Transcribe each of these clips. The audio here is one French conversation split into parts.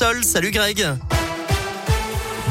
Salut Greg.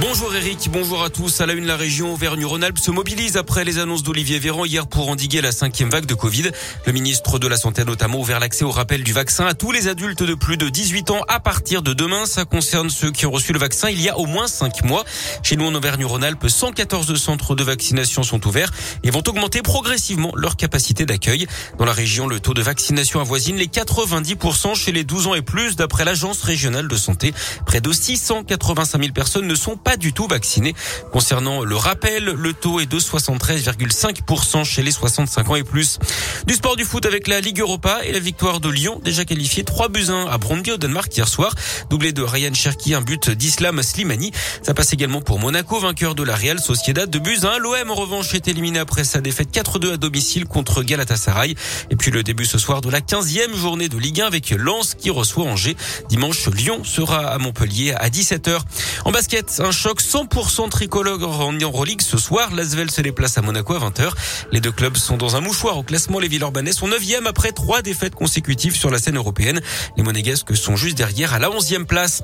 Bonjour Eric, bonjour à tous. À la une, la région Auvergne-Rhône-Alpes se mobilise après les annonces d'Olivier Véran hier pour endiguer la cinquième vague de Covid. Le ministre de la Santé a notamment ouvert l'accès au rappel du vaccin à tous les adultes de plus de 18 ans à partir de demain. Ça concerne ceux qui ont reçu le vaccin il y a au moins 5 mois. Chez nous en Auvergne-Rhône-Alpes, 114 centres de vaccination sont ouverts et vont augmenter progressivement leur capacité d'accueil. Dans la région, le taux de vaccination avoisine les 90% chez les 12 ans et plus d'après l'agence régionale de santé. Près de 685 000 personnes ne sont pas pas du tout vaccinés. Concernant le rappel, le taux est de 73,5% chez les 65 ans et plus. Du sport du foot avec la Ligue Europa et la victoire de Lyon, déjà qualifié 3 buts 1 à Brondby au Danemark hier soir. Doublé de Ryan Cherki, un but d'Islam Slimani. Ça passe également pour Monaco, vainqueur de la Real Sociedad de buts 1. L'OM en revanche est éliminé après sa défaite 4-2 à domicile contre Galatasaray. Et puis le début ce soir de la 15e journée de Ligue 1 avec Lens qui reçoit Angers. Dimanche, Lyon sera à Montpellier à 17h. En basket, un choc 100% tricolore en Euroleague ce soir. L'Asvel se déplace à Monaco à 20h. Les deux clubs sont dans un mouchoir au classement. Les Villeurbanais sont 9e après trois défaites consécutives sur la scène européenne. Les Monégasques sont juste derrière à la 11e place.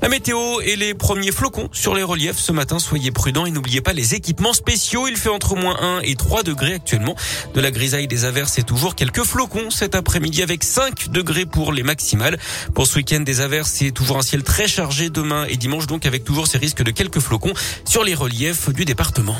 La météo et les premiers flocons sur les reliefs ce matin. Soyez prudents et n'oubliez pas les équipements spéciaux. Il fait entre moins 1 et 3 degrés actuellement. De la grisaille des averses et toujours quelques flocons cet après-midi avec 5 degrés pour les maximales. Pour ce week-end des averses, c'est toujours un ciel très chargé demain et dimanche donc avec toujours ces risques de quelques flocons sur les reliefs du département.